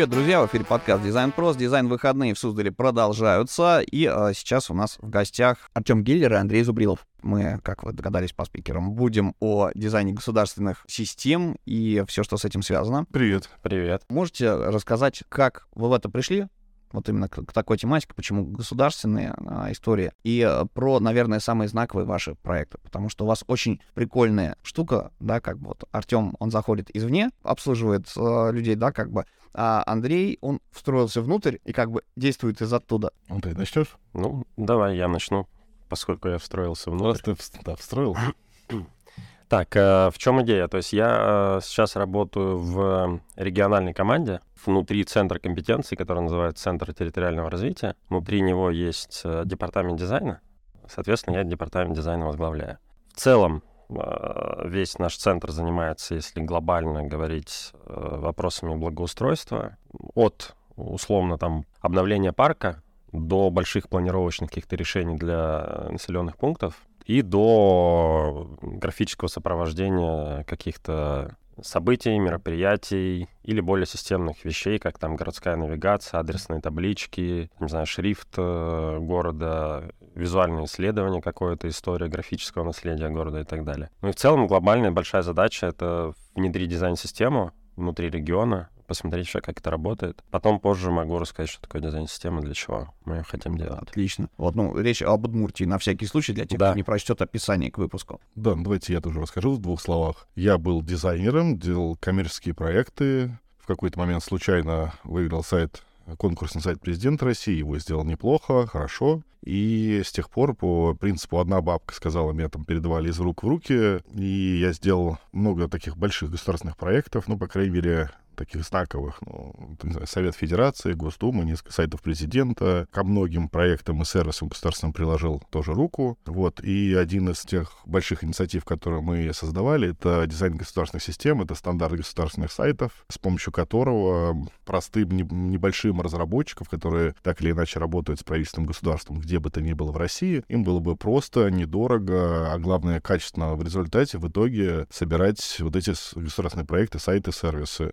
Привет, друзья! В эфире подкаст Дизайн Прос. Дизайн выходные в Суздале продолжаются. И э, сейчас у нас в гостях Артем Гиллер и Андрей Зубрилов. Мы, как вы догадались по спикерам, будем о дизайне государственных систем и все, что с этим связано. Привет. Привет. Можете рассказать, как вы в это пришли? вот именно к, к такой тематике, почему государственные а, истории, и а, про, наверное, самые знаковые ваши проекты, потому что у вас очень прикольная штука, да, как бы вот Артем, он заходит извне, обслуживает а, людей, да, как бы, а Андрей, он встроился внутрь и как бы действует из оттуда. Ну, ты начнешь? Ну, давай я начну, поскольку я встроился внутрь. Раз ты да, встроил. Так, э, в чем идея? То есть я э, сейчас работаю в региональной команде внутри центра компетенций, который называется Центр территориального развития. Внутри него есть э, департамент дизайна. Соответственно, я департамент дизайна возглавляю. В целом, весь наш центр занимается, если глобально говорить, вопросами благоустройства. От, условно, там, обновления парка до больших планировочных каких-то решений для населенных пунктов и до графического сопровождения каких-то событий, мероприятий или более системных вещей, как там городская навигация, адресные таблички, не знаю, шрифт э, города, визуальное исследование какое-то, история графического наследия города и так далее. Ну и в целом глобальная большая задача — это внедрить дизайн-систему внутри региона, посмотреть вообще, как это работает. Потом позже могу рассказать, что такое дизайн-система, для чего мы ее хотим делать. Отлично. Вот, ну, речь об Удмуртии на всякий случай для тех, да. кто не прочтет описание к выпуску. Да, ну, давайте я тоже расскажу в двух словах. Я был дизайнером, делал коммерческие проекты. В какой-то момент случайно выиграл сайт конкурсный сайт президента России, его сделал неплохо, хорошо. И с тех пор по принципу «одна бабка сказала», меня там передавали из рук в руки, и я сделал много таких больших государственных проектов, ну, по крайней мере, таких знаковых, ну, Совет Федерации, Госдума, несколько сайтов президента. Ко многим проектам и сервисам государственным приложил тоже руку. Вот. И один из тех больших инициатив, которые мы создавали, это дизайн государственных систем, это стандарт государственных сайтов, с помощью которого простым небольшим разработчикам, которые так или иначе работают с правительством государством, где бы то ни было в России, им было бы просто недорого, а главное качественно в результате в итоге собирать вот эти государственные проекты, сайты, сервисы.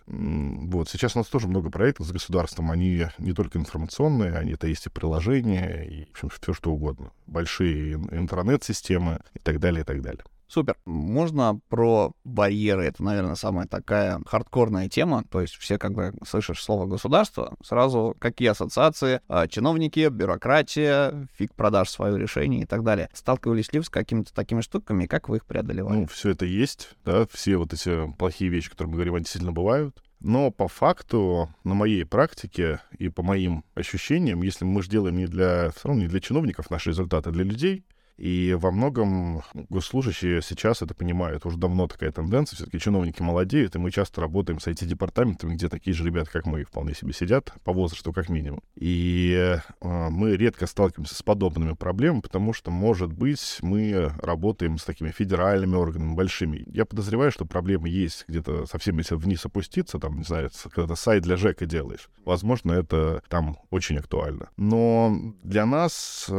Вот. Сейчас у нас тоже много проектов с государством. Они не только информационные, они это есть и приложения, и, в общем, все что угодно. Большие интернет-системы и так далее, и так далее. Супер. Можно про барьеры? Это, наверное, самая такая хардкорная тема. То есть все, бы слышишь слово государство, сразу какие ассоциации? А, чиновники, бюрократия, фиг продаж свое решение и так далее. Сталкивались ли вы с какими-то такими штуками? Как вы их преодолевали? Ну, все это есть, да, все вот эти плохие вещи, которые мы говорим, они действительно бывают. Но по факту, на моей практике и по моим ощущениям, если мы же делаем не для, все равно не для чиновников наши результаты, а для людей, и во многом госслужащие сейчас это понимают. Уже давно такая тенденция. Все-таки чиновники молодеют, и мы часто работаем с IT-департаментами, где такие же ребята, как мы, вполне себе сидят, по возрасту как минимум. И э, мы редко сталкиваемся с подобными проблемами, потому что, может быть, мы работаем с такими федеральными органами, большими. Я подозреваю, что проблемы есть где-то совсем, если вниз опуститься, там, не знаю, когда ты сайт для ЖЭКа делаешь. Возможно, это там очень актуально. Но для нас...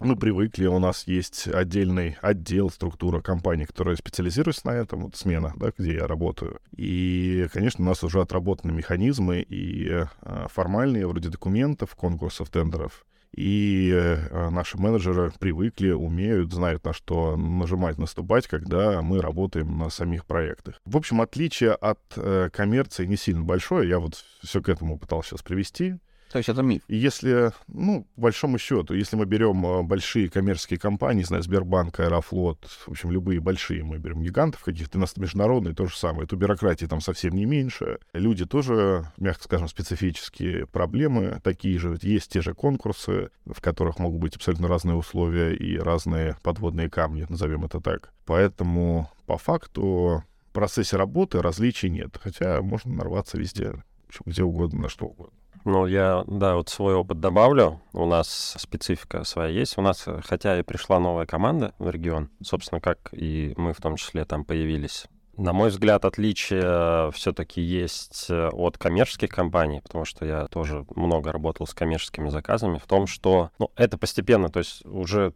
Мы привыкли, у нас есть отдельный отдел, структура компании, которая специализируется на этом, вот смена, да, где я работаю. И, конечно, у нас уже отработаны механизмы и э, формальные, вроде документов, конкурсов, тендеров. И э, наши менеджеры привыкли, умеют, знают, на что нажимать, наступать, когда мы работаем на самих проектах. В общем, отличие от э, коммерции не сильно большое. Я вот все к этому пытался сейчас привести. То есть это миф. Если, ну, по большому счету, если мы берем а, большие коммерческие компании, знаю, Сбербанк, Аэрофлот, в общем, любые большие, мы берем гигантов каких-то, у нас международные, то же самое. То бюрократии там совсем не меньше. Люди тоже, мягко скажем, специфические проблемы такие же. Есть те же конкурсы, в которых могут быть абсолютно разные условия и разные подводные камни, назовем это так. Поэтому по факту в процессе работы различий нет. Хотя можно нарваться везде, где угодно, на что угодно. Ну, я, да, вот свой опыт добавлю. У нас специфика своя есть. У нас, хотя и пришла новая команда в регион, собственно, как и мы в том числе там появились. На мой взгляд, отличие все-таки есть э, от коммерческих компаний, потому что я тоже много работал с коммерческими заказами, в том, что ну, это постепенно, то есть уже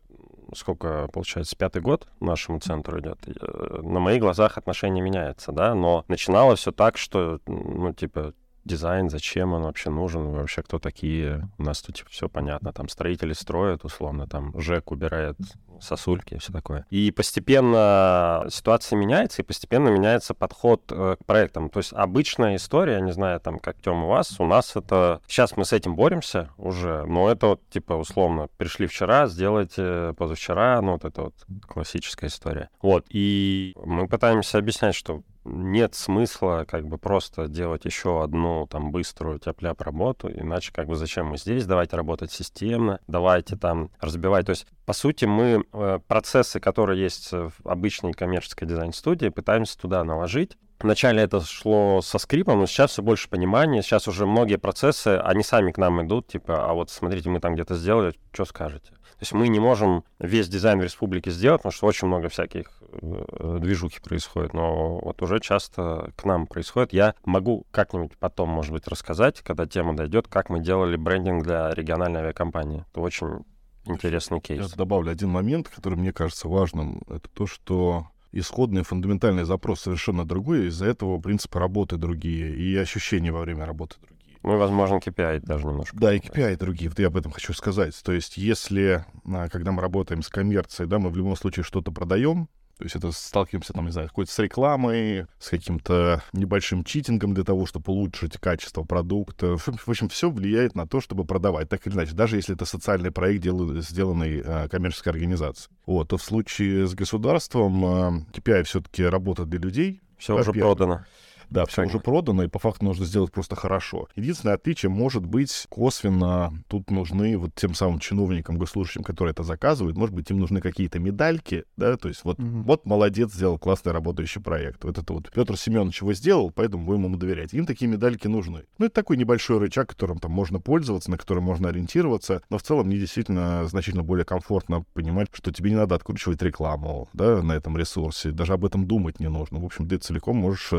сколько, получается, пятый год нашему центру идет, э, на моих глазах отношение меняется, да, но начиналось все так, что, ну, типа, дизайн, зачем он вообще нужен, вообще кто такие. У нас тут типа, все понятно, там строители строят, условно, там ЖЭК убирает сосульки и все такое. И постепенно ситуация меняется, и постепенно меняется подход э, к проектам. То есть обычная история, не знаю, там, как Тём у вас, у нас это... Сейчас мы с этим боремся уже, но это вот, типа, условно, пришли вчера, сделайте позавчера, ну, вот это вот классическая история. Вот, и мы пытаемся объяснять, что нет смысла как бы просто делать еще одну там быструю тяп работу, иначе как бы зачем мы здесь, давайте работать системно, давайте там разбивать. То есть, по сути, мы э, процессы, которые есть в обычной коммерческой дизайн-студии, пытаемся туда наложить, Вначале это шло со скрипом, но сейчас все больше понимания. Сейчас уже многие процессы, они сами к нам идут, типа, а вот смотрите, мы там где-то сделали, что скажете? Есть мы не можем весь дизайн в республике сделать, потому что очень много всяких э, движухи происходит, но вот уже часто к нам происходит. Я могу как-нибудь потом, может быть, рассказать, когда тема дойдет, как мы делали брендинг для региональной авиакомпании. Это очень интересный кейс. Я добавлю один момент, который мне кажется важным. Это то, что исходный фундаментальный запрос совершенно другой, из-за этого принципы работы другие и ощущения во время работы другие. Ну, возможно, KPI даже немножко. Да, и KPI другие. Вот я об этом хочу сказать. То есть, если, а, когда мы работаем с коммерцией, да, мы в любом случае что-то продаем, то есть это сталкиваемся, там, не знаю, какой-то с рекламой, с каким-то небольшим читингом для того, чтобы улучшить качество продукта. В общем, все влияет на то, чтобы продавать, так или иначе. Даже если это социальный проект, дел... сделанный э, коммерческой организацией. Вот, то в случае с государством э, KPI все-таки работа для людей. Все уже продано. Да, все уже продано, и по факту нужно сделать просто хорошо. Единственное отличие может быть косвенно. Тут нужны вот тем самым чиновникам, госслужащим, которые это заказывают, может быть, им нужны какие-то медальки, да, то есть вот, угу. вот молодец, сделал классный работающий проект. Вот это вот Петр Семенович его сделал, поэтому будем ему доверять. Им такие медальки нужны. Ну, это такой небольшой рычаг, которым там можно пользоваться, на котором можно ориентироваться, но в целом мне действительно значительно более комфортно понимать, что тебе не надо откручивать рекламу, да, на этом ресурсе, даже об этом думать не нужно. В общем, ты целиком можешь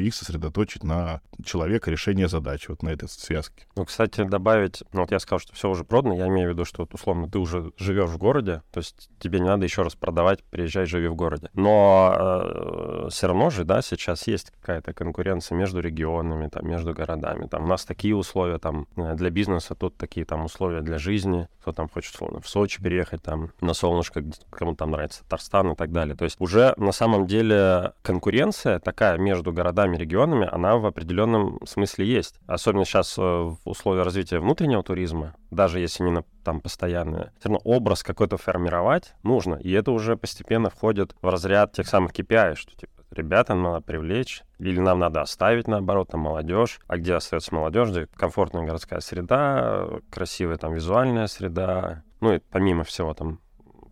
э, их сосредоточить на человека, решение задачи, вот на этой связке. Ну, кстати, добавить, ну, вот я сказал, что все уже продано, я имею в виду, что, вот, условно, ты уже живешь в городе, то есть тебе не надо еще раз продавать, приезжай, живи в городе. Но э, все равно же, да, сейчас есть какая-то конкуренция между регионами, там, между городами. Там у нас такие условия там э, для бизнеса, тут такие там условия для жизни. Кто там хочет, условно, в Сочи переехать, там, на солнышко, кому там нравится Татарстан и так далее. То есть уже на самом деле конкуренция такая между городами регионами, она в определенном смысле есть. Особенно сейчас э, в условиях развития внутреннего туризма, даже если не на, там постоянные, все равно образ какой-то формировать нужно. И это уже постепенно входит в разряд тех самых KPI, что типа ребята надо привлечь, или нам надо оставить, наоборот, там молодежь. А где остается молодежь? Где комфортная городская среда, красивая там визуальная среда, ну и помимо всего там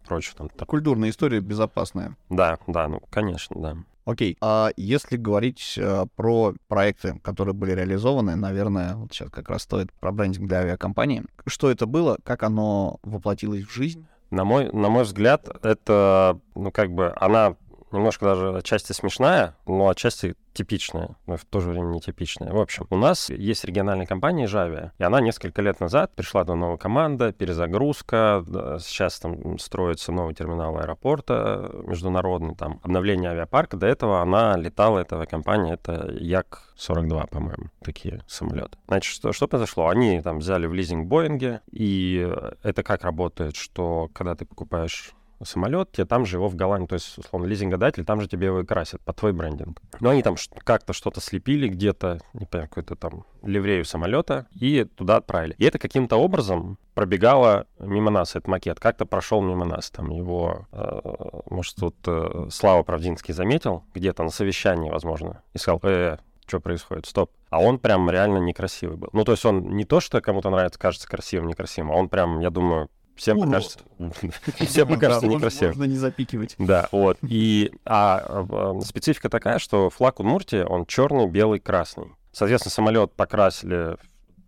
прочего. Там, так... Культурная история безопасная. Да, да, ну, конечно, да. Окей, а если говорить а, про проекты, которые были реализованы, наверное, вот сейчас как раз стоит про брендинг для авиакомпании. Что это было, как оно воплотилось в жизнь? На мой, на мой взгляд, это, ну, как бы, она немножко даже отчасти смешная, но отчасти типичная, но в то же время нетипичная. В общем, у нас есть региональная компания Java, и она несколько лет назад пришла до новая команда, перезагрузка, сейчас там строится новый терминал аэропорта международный, там обновление авиапарка. До этого она летала, эта компания, это Як-42, по-моему, такие самолеты. Значит, что, что произошло? Они там взяли в лизинг Боинге, и это как работает, что когда ты покупаешь самолет, тебе там же его в Голландии, то есть, условно, лизингодатель, там же тебе его и красят под твой брендинг. Но они там как-то что-то слепили где-то, не помню, какой-то там ливрею самолета и туда отправили. И это каким-то образом пробегало мимо нас, этот макет, как-то прошел мимо нас. Там его, э, может, тут э, Слава Правдинский заметил где-то на совещании, возможно, и сказал, э, что происходит, стоп. А он прям реально некрасивый был. Ну, то есть он не то, что кому-то нравится, кажется красивым, некрасивым, а он прям, я думаю, Всем покажется, всем покажется некрасиво. Можно не запикивать. Да, вот. И, а, а специфика такая, что флаг Удмуртии, он черный, белый, красный. Соответственно, самолет покрасили,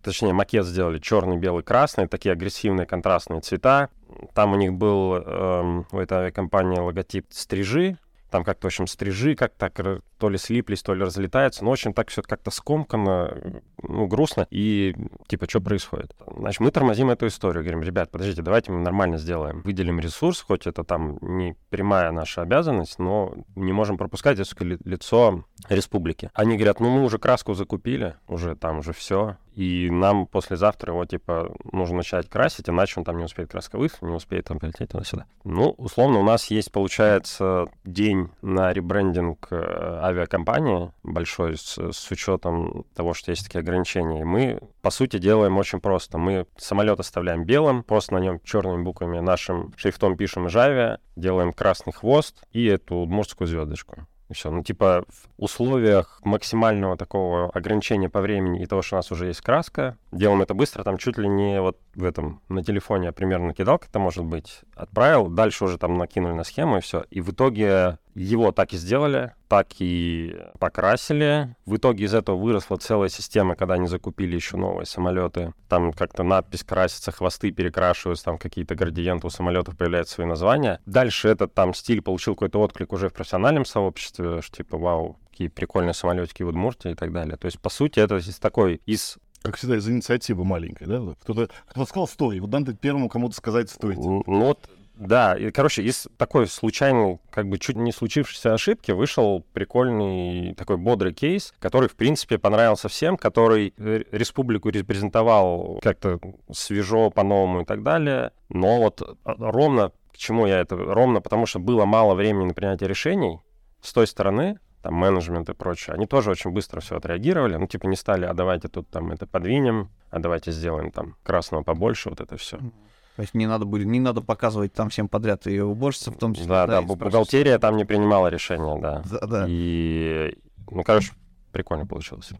точнее, макет сделали черный, белый, красный, такие агрессивные контрастные цвета. Там у них был эм, у этой авиакомпании логотип стрижи, там как-то, в общем, стрижи как так то ли слиплись, то ли разлетаются, но, в общем, так все как-то скомкано, ну, грустно, и, типа, что происходит? Значит, мы тормозим эту историю, говорим, ребят, подождите, давайте мы нормально сделаем, выделим ресурс, хоть это там не прямая наша обязанность, но не можем пропускать это лицо республики. Они говорят, ну, мы уже краску закупили, уже там уже все, и нам послезавтра его, типа, нужно начать красить, иначе он там не успеет краска высохнуть, не успеет там прилететь туда-сюда. Ну, условно, у нас есть, получается, день на ребрендинг э, авиакомпании большой с, с учетом того, что есть такие ограничения. Мы, по сути, делаем очень просто. Мы самолет оставляем белым, просто на нем черными буквами нашим шрифтом пишем Java, делаем красный хвост и эту удмуртскую звездочку. И все. Ну, типа, в условиях максимального такого ограничения по времени и того, что у нас уже есть краска, делаем это быстро, там чуть ли не вот в этом, на телефоне примерно кидал, как это может быть, отправил, дальше уже там накинули на схему и все. И в итоге его так и сделали, так и покрасили. В итоге из этого выросла целая система, когда они закупили еще новые самолеты. Там как-то надпись красится, хвосты перекрашиваются, там какие-то градиенты у самолетов появляются свои названия. Дальше этот там стиль получил какой-то отклик уже в профессиональном сообществе, что типа, вау, какие прикольные самолетики в Удмуртии и так далее. То есть, по сути, это из такой, из как всегда, из инициативы маленькой, да? Кто-то кто сказал «стой», вот надо первому кому-то сказать «стойте». Ну вот да, и, короче, из такой случайной, как бы чуть не случившейся ошибки вышел прикольный такой бодрый кейс, который, в принципе, понравился всем, который республику репрезентовал как-то свежо, по-новому и так далее. Но вот а, ровно к чему я это? Ровно потому, что было мало времени на принятие решений с той стороны, там, менеджмент и прочее, они тоже очень быстро все отреагировали. Ну, типа, не стали, а давайте тут там это подвинем, а давайте сделаем там красного побольше, вот это все. То есть не надо были, не надо показывать там всем подряд ее уборщица в том числе. Да, да, да бухгалтерия там не принимала решения, да. Да, да. И, ну, короче, прикольно получилось.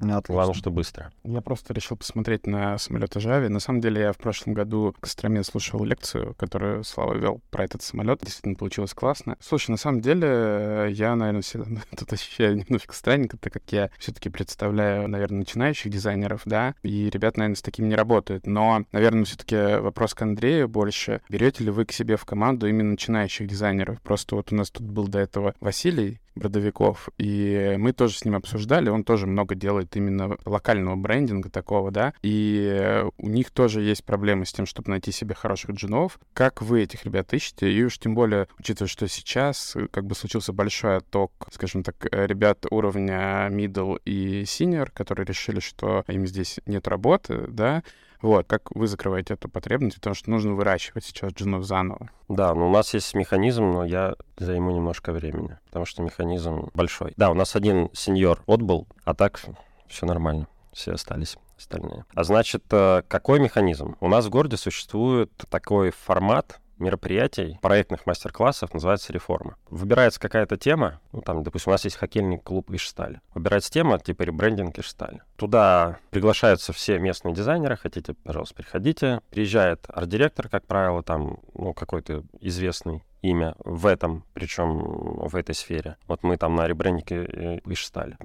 Отлично. Главное, что быстро. Я просто решил посмотреть на самолет Жави. На самом деле, я в прошлом году в Костроме слушал лекцию, которую Слава вел про этот самолет. Действительно, получилось классно. Слушай, на самом деле, я, наверное, всегда тут ощущаю немножко странненько, так как я все-таки представляю, наверное, начинающих дизайнеров, да, и ребят, наверное, с таким не работают. Но, наверное, все-таки вопрос к Андрею больше. Берете ли вы к себе в команду именно начинающих дизайнеров? Просто вот у нас тут был до этого Василий, Бродовиков, и мы тоже с ним обсуждали, он тоже много делает именно локального брендинга такого, да, и у них тоже есть проблемы с тем, чтобы найти себе хороших джинов. Как вы этих ребят ищете? И уж тем более, учитывая, что сейчас как бы случился большой отток, скажем так, ребят уровня middle и senior, которые решили, что им здесь нет работы, да, вот, как вы закрываете эту потребность, потому что нужно выращивать сейчас джинов заново. Да, ну у нас есть механизм, но я займу немножко времени, потому что механизм большой. Да, у нас один сеньор отбыл, а так все нормально, все остались остальные. А значит, э, какой механизм? У нас в городе существует такой формат, мероприятий, проектных мастер-классов называется «Реформа». Выбирается какая-то тема, ну, там, допустим, у нас есть хоккейный клуб Ишсталь. Выбирается тема, типа ребрендинг Ишсталь. Туда приглашаются все местные дизайнеры, хотите, пожалуйста, приходите. Приезжает арт-директор, как правило, там, ну, какой-то известный имя в этом, причем в этой сфере. Вот мы там на ребрендинге Ишсталь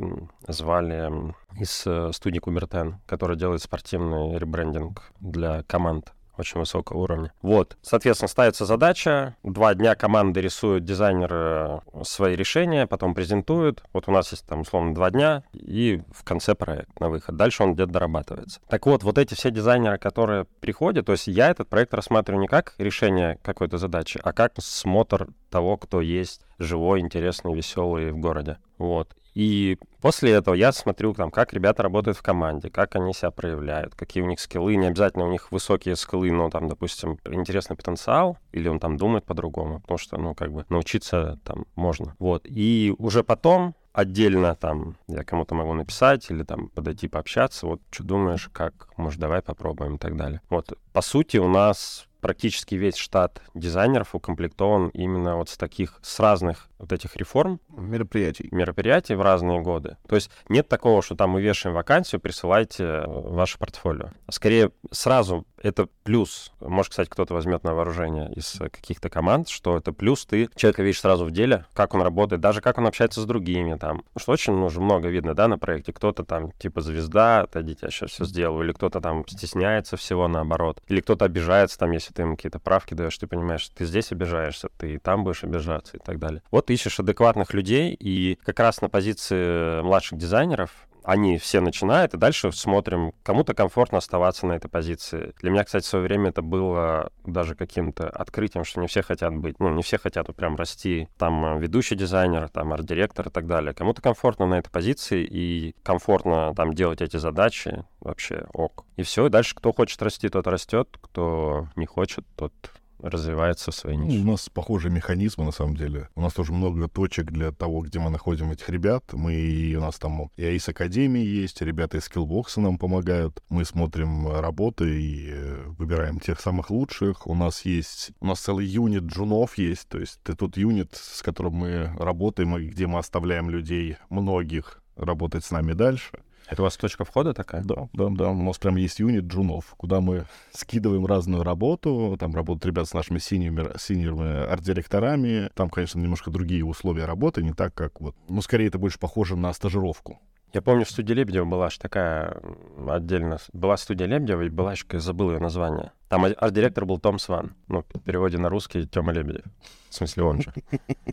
звали из э, студии Кубертен, которая делает спортивный ребрендинг для команд очень высокого уровня. Вот, соответственно, ставится задача, два дня команды рисуют дизайнеры свои решения, потом презентуют. Вот у нас есть там, условно, два дня, и в конце проект на выход. Дальше он где-то дорабатывается. Так вот, вот эти все дизайнеры, которые приходят, то есть я этот проект рассматриваю не как решение какой-то задачи, а как смотр того, кто есть живой, интересный, веселый в городе. Вот. И после этого я смотрю, там, как ребята работают в команде, как они себя проявляют, какие у них скиллы. Не обязательно у них высокие скиллы, но там, допустим, интересный потенциал, или он там думает по-другому, потому что, ну, как бы научиться там можно. Вот. И уже потом отдельно там я кому-то могу написать или там подойти пообщаться, вот что думаешь, как, может, давай попробуем и так далее. Вот, по сути, у нас практически весь штат дизайнеров укомплектован именно вот с таких, с разных вот этих реформ. Мероприятий. Мероприятий в разные годы. То есть нет такого, что там мы вешаем вакансию, присылайте э, ваше портфолио. Скорее, сразу это плюс. Может, кстати, кто-то возьмет на вооружение из каких-то команд, что это плюс, ты человека видишь сразу в деле, как он работает, даже как он общается с другими там. Что очень ну, уже много видно, да, на проекте. Кто-то там типа звезда, отойдите, я сейчас все сделаю. Или кто-то там стесняется всего наоборот. Или кто-то обижается там, если ты ему какие-то правки даешь, ты понимаешь, ты здесь обижаешься, ты там будешь обижаться и так далее. Вот ты ищешь адекватных людей, и как раз на позиции младших дизайнеров они все начинают, и дальше смотрим, кому-то комфортно оставаться на этой позиции. Для меня, кстати, в свое время это было даже каким-то открытием, что не все хотят быть, ну, не все хотят вот прям расти, там, э, ведущий дизайнер, там, арт-директор и так далее. Кому-то комфортно на этой позиции, и комфортно там делать эти задачи, вообще ок. И все, и дальше кто хочет расти, тот растет, кто не хочет, тот развивается в своей нише. Ну, у нас похожие механизмы, на самом деле. У нас тоже много точек для того, где мы находим этих ребят. Мы, у нас там и АИС Академии есть, ребята из Skillbox нам помогают. Мы смотрим работы и э, выбираем тех самых лучших. У нас есть, у нас целый юнит джунов есть, то есть это тот юнит, с которым мы работаем, и где мы оставляем людей, многих, работать с нами дальше. Это у вас точка входа такая? Да, да, да. У нас прям есть юнит джунов, куда мы скидываем разную работу. Там работают ребята с нашими синими, синими арт-директорами. Там, конечно, немножко другие условия работы, не так, как вот... Ну, скорее, это больше похоже на стажировку. Я помню, в студии Лебедева была же такая отдельно... Была студия Лебедева, и была еще, забыл ее название. Там арт-директор был Том Сван. Ну, в переводе на русский Тёма Лебедев. В смысле, он же.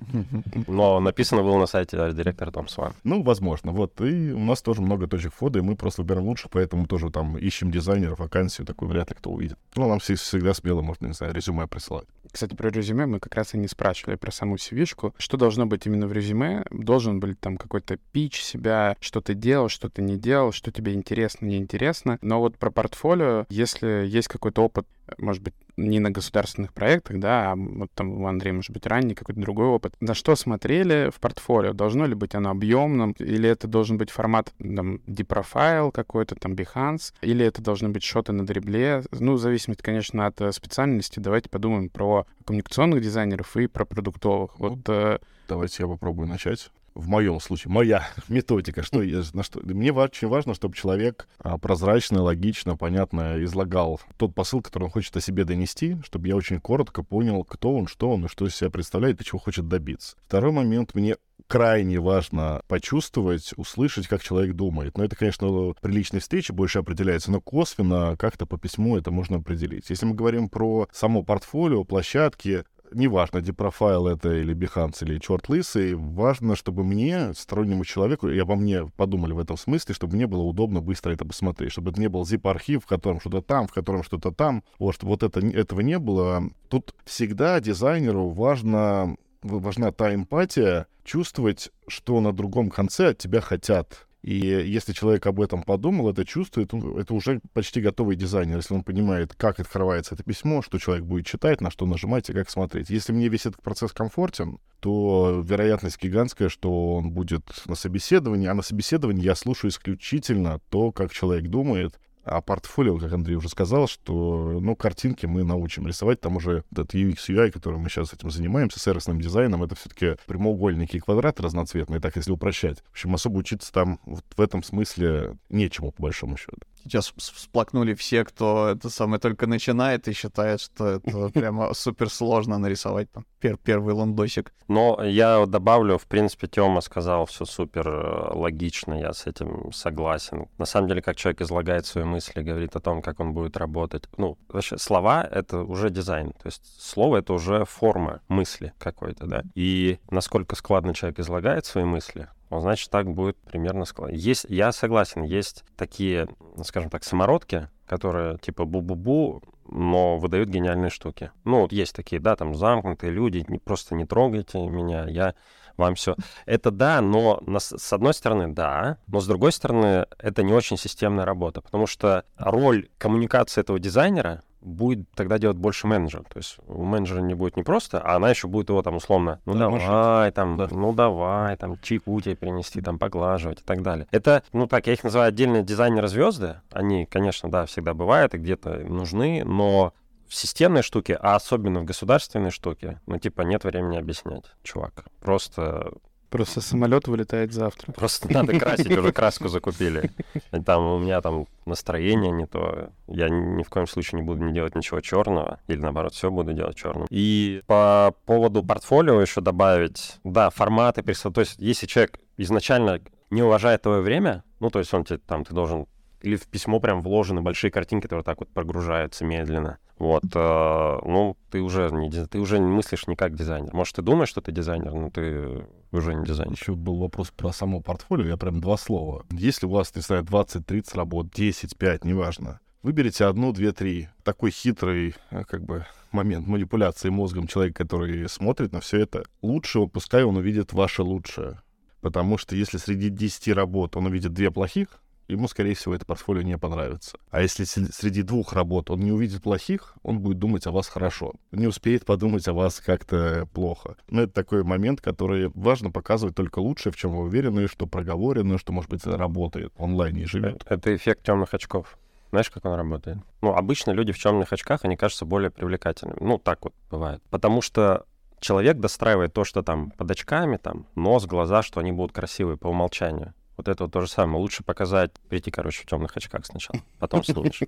Но написано было на сайте арт-директор Том Сван. Ну, возможно. Вот. И у нас тоже много точек входа, и мы просто выбираем лучше, поэтому тоже там ищем дизайнеров, вакансию, такую вряд ли кто увидит. Ну, нам всегда смело можно, не знаю, резюме присылать. Кстати, про резюме мы как раз и не спрашивали про саму cv Что должно быть именно в резюме? Должен быть там какой-то пич себя, что ты делал, что ты не делал, что тебе интересно, неинтересно. Но вот про портфолио, если есть какой-то опыт, может быть, не на государственных проектах, да, а вот там у Андрея, может быть, ранний какой-то другой опыт. На что смотрели в портфолио? Должно ли быть оно объемным? Или это должен быть формат, там, депрофайл какой-то, там, Behance? Или это должны быть шоты на дребле? Ну, в зависимости, конечно, от э, специальности. Давайте подумаем про коммуникационных дизайнеров и про продуктовых. Вот, ну, э... Давайте я попробую начать в моем случае, моя методика, что на что... Мне очень важно, чтобы человек а, прозрачно, логично, понятно излагал тот посыл, который он хочет о себе донести, чтобы я очень коротко понял, кто он, что он и что из себя представляет и чего хочет добиться. Второй момент, мне крайне важно почувствовать, услышать, как человек думает. Но это, конечно, при личной встрече больше определяется, но косвенно как-то по письму это можно определить. Если мы говорим про само портфолио, площадки, неважно, депрофайл это или Behance, или черт лысый, важно, чтобы мне, стороннему человеку, и обо мне подумали в этом смысле, чтобы мне было удобно быстро это посмотреть, чтобы это не был zip-архив, в котором что-то там, в котором что-то там, вот, чтобы вот это, этого не было. Тут всегда дизайнеру важно, важна та эмпатия, чувствовать, что на другом конце от тебя хотят и если человек об этом подумал, это чувствует, это уже почти готовый дизайнер, если он понимает, как открывается это письмо, что человек будет читать, на что нажимать и как смотреть. Если мне весь этот процесс комфортен, то вероятность гигантская, что он будет на собеседовании, а на собеседовании я слушаю исключительно то, как человек думает, а портфолио, как Андрей уже сказал, что, ну, картинки мы научим рисовать. Там уже этот UX, UI, которым мы сейчас этим занимаемся, сервисным дизайном, это все-таки прямоугольники и квадраты разноцветные, так если упрощать. В общем, особо учиться там вот в этом смысле нечему, по большому счету сейчас всплакнули все, кто это самое только начинает и считает, что это прямо супер сложно нарисовать там пер первый лондосик. Но я добавлю, в принципе, Тёма сказал все супер э, логично, я с этим согласен. На самом деле, как человек излагает свои мысли, говорит о том, как он будет работать. Ну, вообще, слова — это уже дизайн. То есть слово — это уже форма мысли какой-то, да. И насколько складно человек излагает свои мысли, он, значит, так будет примерно. Есть, я согласен, есть такие, скажем так, самородки, которые типа бу-бу-бу, но выдают гениальные штуки. Ну, вот есть такие, да, там замкнутые люди, не, просто не трогайте меня, я вам все. Это да, но на, с одной стороны, да, но с другой стороны, это не очень системная работа, потому что роль коммуникации этого дизайнера будет тогда делать больше менеджер. То есть у менеджера не будет не просто, а она еще будет его там условно, ну да, давай, там, да. ну давай, там, чайку тебе принести, там, поглаживать и так далее. Это, ну так, я их называю отдельные дизайнеры-звезды. Они, конечно, да, всегда бывают и где-то нужны, но в системной штуке, а особенно в государственной штуке, ну, типа, нет времени объяснять, чувак. Просто Просто самолет вылетает завтра. Просто надо красить, уже краску закупили. Там у меня там настроение не то. Я ни в коем случае не буду не делать ничего черного. Или наоборот, все буду делать черным. И по поводу портфолио еще добавить, да, форматы, То есть если человек изначально не уважает твое время, ну, то есть он тебе там, ты должен или в письмо прям вложены большие картинки, которые так вот прогружаются медленно. Вот, э, ну, ты уже, не, ты уже не мыслишь не как дизайнер. Может, ты думаешь, что ты дизайнер, но ты уже не дизайнер. Еще был вопрос про само портфолио, я прям два слова. Если у вас, не знаю, 20-30 работ, 10, 5, неважно, выберите одну, две, три. Такой хитрый, э, как бы, момент манипуляции мозгом человека, который смотрит на все это. Лучше, пускай он увидит ваше лучшее. Потому что если среди 10 работ он увидит две плохих, ему, скорее всего, это портфолио не понравится. А если среди двух работ он не увидит плохих, он будет думать о вас хорошо. Не успеет подумать о вас как-то плохо. Но это такой момент, который важно показывать только лучшее, в чем вы уверены, что проговорено, что, может быть, работает онлайн и живет. Это эффект темных очков. Знаешь, как он работает? Ну, обычно люди в темных очках, они кажутся более привлекательными. Ну, так вот бывает. Потому что человек достраивает то, что там под очками, там, нос, глаза, что они будут красивые по умолчанию. Вот это вот то же самое. Лучше показать, прийти, короче, в темных очках сначала, потом слушаешь.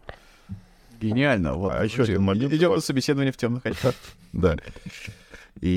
Гениально. Вот. А еще один момент. Идем на собеседование в темных очках. Да. И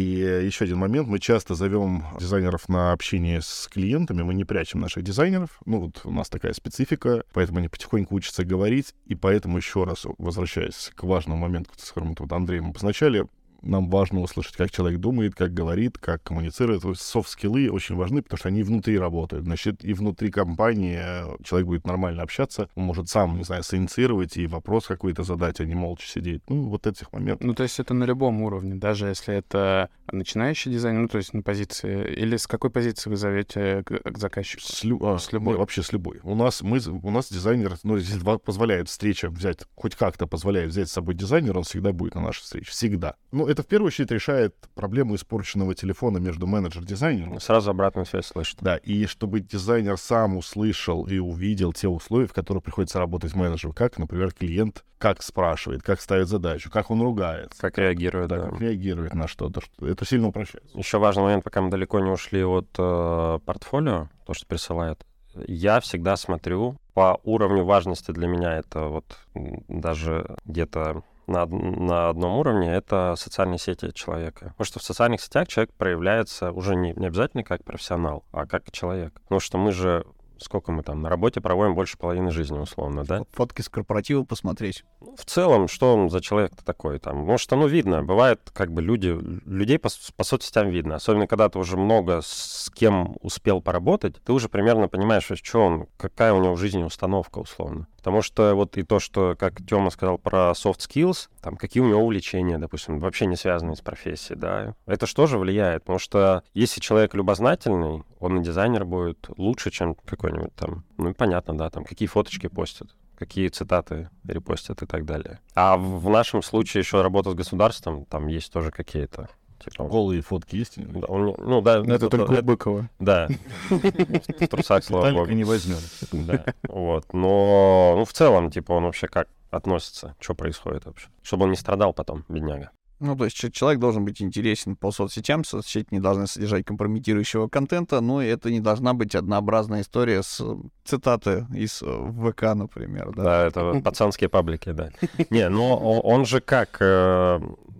еще один момент. Мы часто зовем дизайнеров на общение с клиентами. Мы не прячем наших дизайнеров. Ну, вот у нас такая специфика, поэтому они потихоньку учатся говорить. И поэтому еще раз, возвращаясь к важному моменту, с которым вот Андреем обозначали, нам важно услышать, как человек думает, как говорит, как коммуницирует. Софт-скиллы очень важны, потому что они внутри работают. Значит, и внутри компании э, человек будет нормально общаться, он может сам, не знаю, синициировать и вопрос какой-то задать, а не молча сидеть. Ну, вот этих моментов. Ну, то есть это на любом уровне, даже если это начинающий дизайн, ну, то есть на позиции, или с какой позиции вы зовете к, к заказчику? С, лю... а, с любой. Не, вообще с любой. У нас, мы, у нас дизайнер, ну, если позволяет встреча взять, хоть как-то позволяет взять с собой дизайнер, он всегда будет на нашей встрече. Всегда. Ну, это в первую очередь решает проблему испорченного телефона между менеджер-дизайнером. Сразу обратную связь слышит. Да, и чтобы дизайнер сам услышал и увидел те условия, в которых приходится работать менеджеру, как, например, клиент как спрашивает, как ставит задачу, как он ругается. Как реагирует, да. Как реагирует на что-то. Это сильно упрощает. Еще важный момент, пока мы далеко не ушли от э, портфолио, то, что присылают. Я всегда смотрю по уровню важности для меня, это вот даже где-то на, на одном уровне, это социальные сети человека. Потому что в социальных сетях человек проявляется уже не, не обязательно как профессионал, а как человек. Потому что мы же сколько мы там на работе проводим больше половины жизни, условно, да? Фотки с корпоратива посмотреть. В целом, что он за человек-то такой там? Может, оно видно. Бывает, как бы люди, людей по, по соцсетям видно. Особенно, когда ты уже много с кем успел поработать, ты уже примерно понимаешь, что он, какая у него в жизни установка, условно. Потому что вот и то, что, как Тёма сказал про soft skills, там, какие у него увлечения, допустим, вообще не связанные с профессией, да, это же влияет? Потому что если человек любознательный, он и дизайнер будет лучше, чем какой-нибудь там, ну, понятно, да, там, какие фоточки постят какие цитаты репостят и так далее. А в нашем случае еще работа с государством, там есть тоже какие-то Типа, Голые фотки есть? Да, он, ну, да. Это, это только у Быкова. Да. В трусах, слава богу. не возьмем. Да, вот. Но, ну, в целом, типа, он вообще как относится? Что происходит вообще? Чтобы он не страдал потом, бедняга. Ну, то есть человек должен быть интересен по соцсетям, соцсети не должны содержать компрометирующего контента, но это не должна быть однообразная история с цитаты из э, ВК, например. Да, да это пацанские паблики, да. Не, но он же как... Э,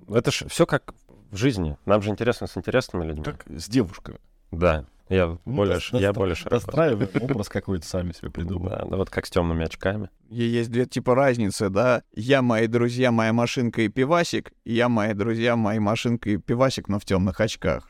это же все как в жизни. Нам же интересно с интересными людьми. Как с девушками. Да. Я ну, более, до, я более широко. Достраиваем образ какой-то сами себе придумали. Да, да, вот как с темными очками. Есть две типа разницы, да. Я, мои друзья, моя машинка и пивасик. Я, мои друзья, моя машинка и пивасик, но в темных очках.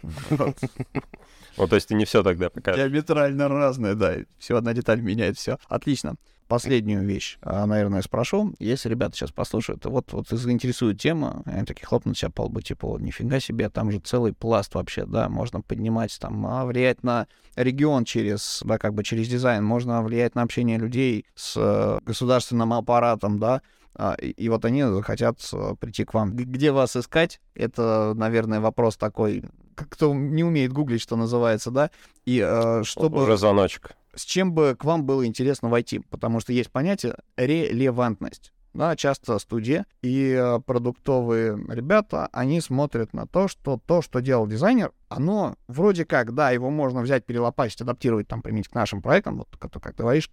Вот, то есть ты не все тогда покажешь. Диаметрально разное, да. Все одна деталь меняет все. Отлично последнюю вещь, а, наверное, спрошу. Если ребята сейчас послушают, вот, вот заинтересует тема, они такие хлопнут себя по лбу, типа, нифига себе, там же целый пласт вообще, да, можно поднимать там, а влиять на регион через, да, как бы через дизайн, можно влиять на общение людей с э, государственным аппаратом, да, а, и, и вот они захотят э, прийти к вам. Где вас искать? Это, наверное, вопрос такой, кто не умеет гуглить, что называется, да, и э, чтобы... Уже звоночек с чем бы к вам было интересно войти, потому что есть понятие релевантность. Да, часто студия и э, продуктовые ребята, они смотрят на то, что то, что делал дизайнер, оно вроде как, да, его можно взять, перелопатить, адаптировать, там, применить к нашим проектам, вот, как, как ты говоришь,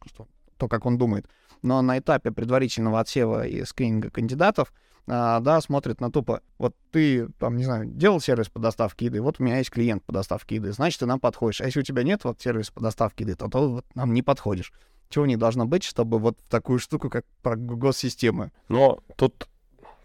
то, как он думает. Но на этапе предварительного отсева и скрининга кандидатов а, да, смотрит на тупо, вот ты, там, не знаю, делал сервис по доставке еды, вот у меня есть клиент по доставке еды, значит, ты нам подходишь. А если у тебя нет вот сервиса по доставке еды, то, то вот нам не подходишь. Чего не должно быть, чтобы вот такую штуку, как про госсистемы? Но тут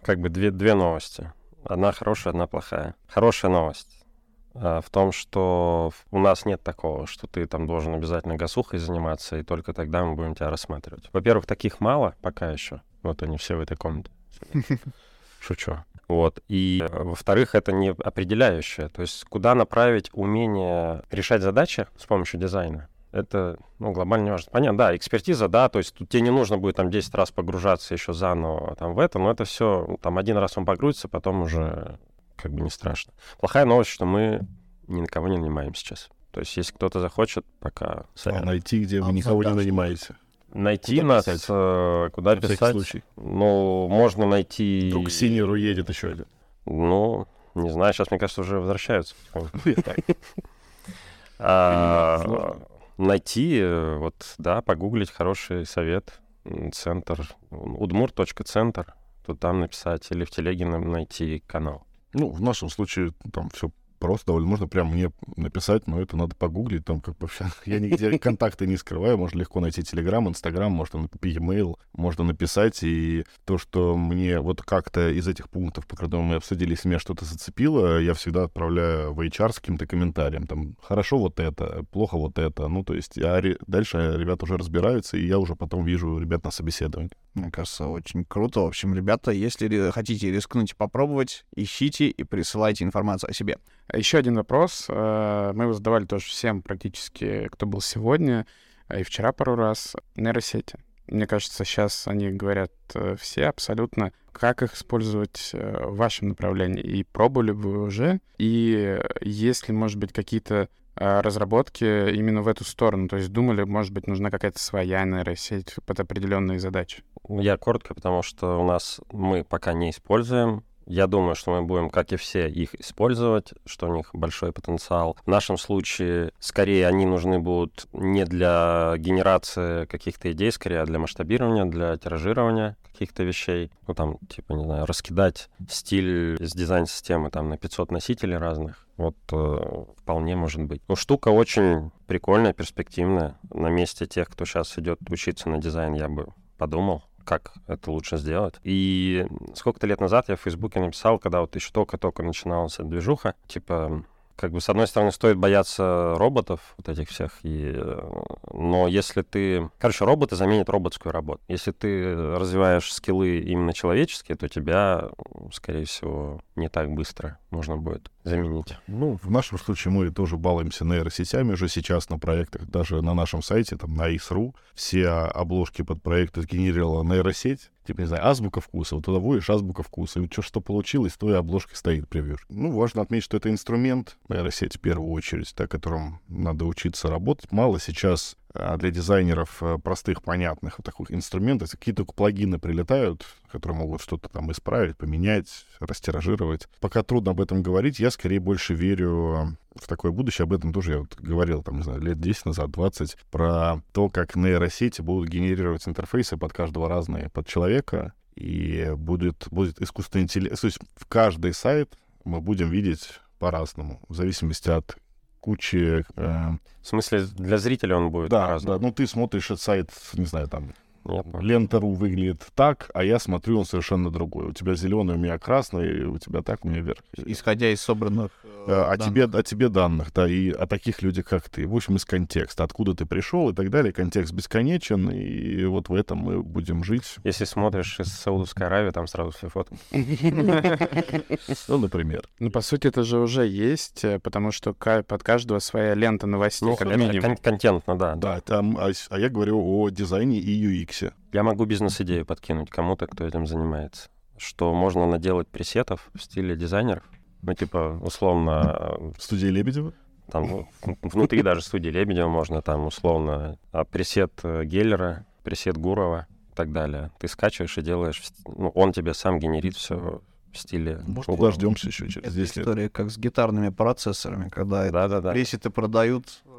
как бы две, две новости. Одна хорошая, одна плохая. Хорошая новость а, в том, что у нас нет такого, что ты там должен обязательно гасухой заниматься, и только тогда мы будем тебя рассматривать. Во-первых, таких мало пока еще. Вот они все в этой комнате. Шучу. Вот. И, э, во-вторых, это не определяющее. То есть куда направить умение решать задачи с помощью дизайна, это, ну, глобально не важно. Понятно, да, экспертиза, да, то есть тут тебе не нужно будет там 10 раз погружаться еще заново там в это, но это все, ну, там один раз он погрузится, потом уже как бы не страшно. Плохая новость, что мы ни на кого не нанимаем сейчас. То есть если кто-то захочет, пока... А найти, где вы никого не нанимаете? Найти куда нас, писать? Э, куда На писать? случай. Ну, можно найти... Вдруг синеру едет еще один. Ну, не знаю, сейчас, мне кажется, уже возвращаются. Ну. А, найти, э, вот, да, погуглить хороший совет, центр, удмур.центр, тут там написать, или в телеге найти канал. Ну, в нашем случае там все просто довольно. Можно прямо мне написать, но это надо погуглить. Там как бы вообще... Я нигде контакты не скрываю. Можно легко найти Телеграм, Инстаграм, можно e-mail, можно написать. И то, что мне вот как-то из этих пунктов, по которым мы обсудили, если меня что-то зацепило, я всегда отправляю в HR с каким-то комментарием. Там, хорошо вот это, плохо вот это. Ну, то есть ре- дальше ребята уже разбираются, и я уже потом вижу ребят на собеседовании. Мне кажется, очень круто. В общем, ребята, если хотите рискнуть попробовать, ищите и присылайте информацию о себе. Еще один вопрос. э, Мы его задавали тоже всем практически, кто был сегодня, а и вчера пару раз. Нейросети. Мне кажется, сейчас они говорят э, все абсолютно, как их использовать э, в вашем направлении. И пробовали бы вы уже? И э, есть ли, может быть, какие-то э, разработки именно в эту сторону? То есть думали, может быть, нужна какая-то своя нейросеть под определенные задачи? Я коротко, потому что у нас мы пока не используем. Я думаю, что мы будем, как и все, их использовать, что у них большой потенциал. В нашем случае, скорее, они нужны будут не для генерации каких-то идей, скорее, а для масштабирования, для тиражирования каких-то вещей. Ну, там, типа, не знаю, раскидать стиль с дизайн-системы там на 500 носителей разных. Вот э, вполне может быть. Ну, штука очень прикольная, перспективная. На месте тех, кто сейчас идет учиться на дизайн, я бы подумал, как это лучше сделать. И сколько-то лет назад я в Фейсбуке написал, когда вот еще только-только начиналась движуха, типа, как бы, с одной стороны, стоит бояться роботов, вот этих всех, и, э, но если ты... Короче, роботы заменят роботскую работу. Если ты развиваешь скиллы именно человеческие, то тебя, скорее всего, не так быстро можно будет заменить. Ну, в нашем случае мы тоже балуемся нейросетями уже сейчас на проектах. Даже на нашем сайте, там, на IS.ru, все обложки под проекты сгенерировала нейросеть. Типа, не знаю, азбука вкуса. Вот туда вводишь азбука вкуса. И что, что получилось, то и обложкой стоит превью. Ну, важно отметить, что это инструмент, нейросеть в первую очередь, на котором надо учиться работать. Мало сейчас для дизайнеров э, простых, понятных вот таких инструментов. Какие-то плагины прилетают, которые могут что-то там исправить, поменять, растиражировать. Пока трудно об этом говорить, я скорее больше верю в такое будущее. Об этом тоже я вот говорил, там, не знаю, лет 10 назад, 20, про то, как нейросети будут генерировать интерфейсы под каждого разные, под человека, и будет, будет искусственный интеллект. То есть в каждый сайт мы будем видеть по-разному, в зависимости от кучи... э, В смысле, для зрителя он будет да, разным. да, ну ты смотришь сайт, не знаю, там, Я. Лента.ру выглядит так, а я смотрю, он совершенно другой. У тебя зеленый, у меня красный, у тебя так, у меня вверх. Исходя из собранных... э, Э, О данных. тебе, о тебе данных, да, и о таких людях, как ты. В общем, из контекста, откуда ты пришел и так далее. Контекст бесконечен, и вот в этом мы будем жить. Если смотришь из Саудовской Аравии, там сразу все фотки. Ну, например. Ну, по сути, это же уже есть, э, потому что под каждого своя лента новостей, Ну, как минимум. кон- контентно, да. Да, там, а, а я говорю о дизайне и UX. Я могу бизнес-идею подкинуть кому-то, кто этим занимается. Что можно наделать пресетов в стиле дизайнеров. Ну, типа, условно, В студии Лебедева. там ну, внутри даже студии Лебедева можно там условно а, пресет э, Геллера, пресет Гурова и так далее. Ты скачиваешь и делаешь, ну, он тебе сам генерит все в стиле Может, Гурова. дождемся еще через Это 10 лет. история как с гитарными процессорами, когда это Да-да-да. пресеты продают э,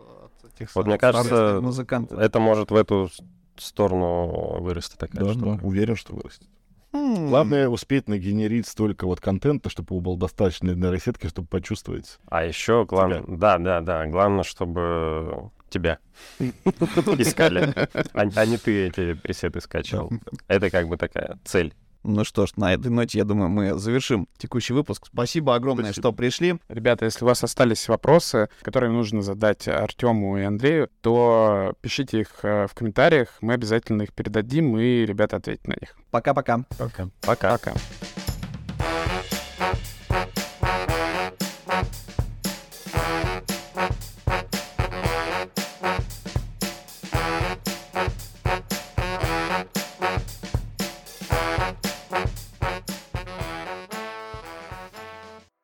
от этих Вот мне кажется, музыкантов. Это может в эту сторону вырасти такая Да, да, штука. уверен, что вырастет. М, Главное успеть нагенерить столько вот контента, чтобы его было достаточно нейросетки, чтобы почувствовать. А еще главное, да, да, да, главное, чтобы тебя искали, а, а не ты эти пресеты скачивал. Это как бы такая цель. Ну что ж, на этой ноте, я думаю, мы завершим текущий выпуск. Спасибо огромное, Спасибо. что пришли. Ребята, если у вас остались вопросы, которые нужно задать Артему и Андрею, то пишите их э, в комментариях, мы обязательно их передадим, и ребята ответят на них. Пока-пока. Пока. Пока. Пока.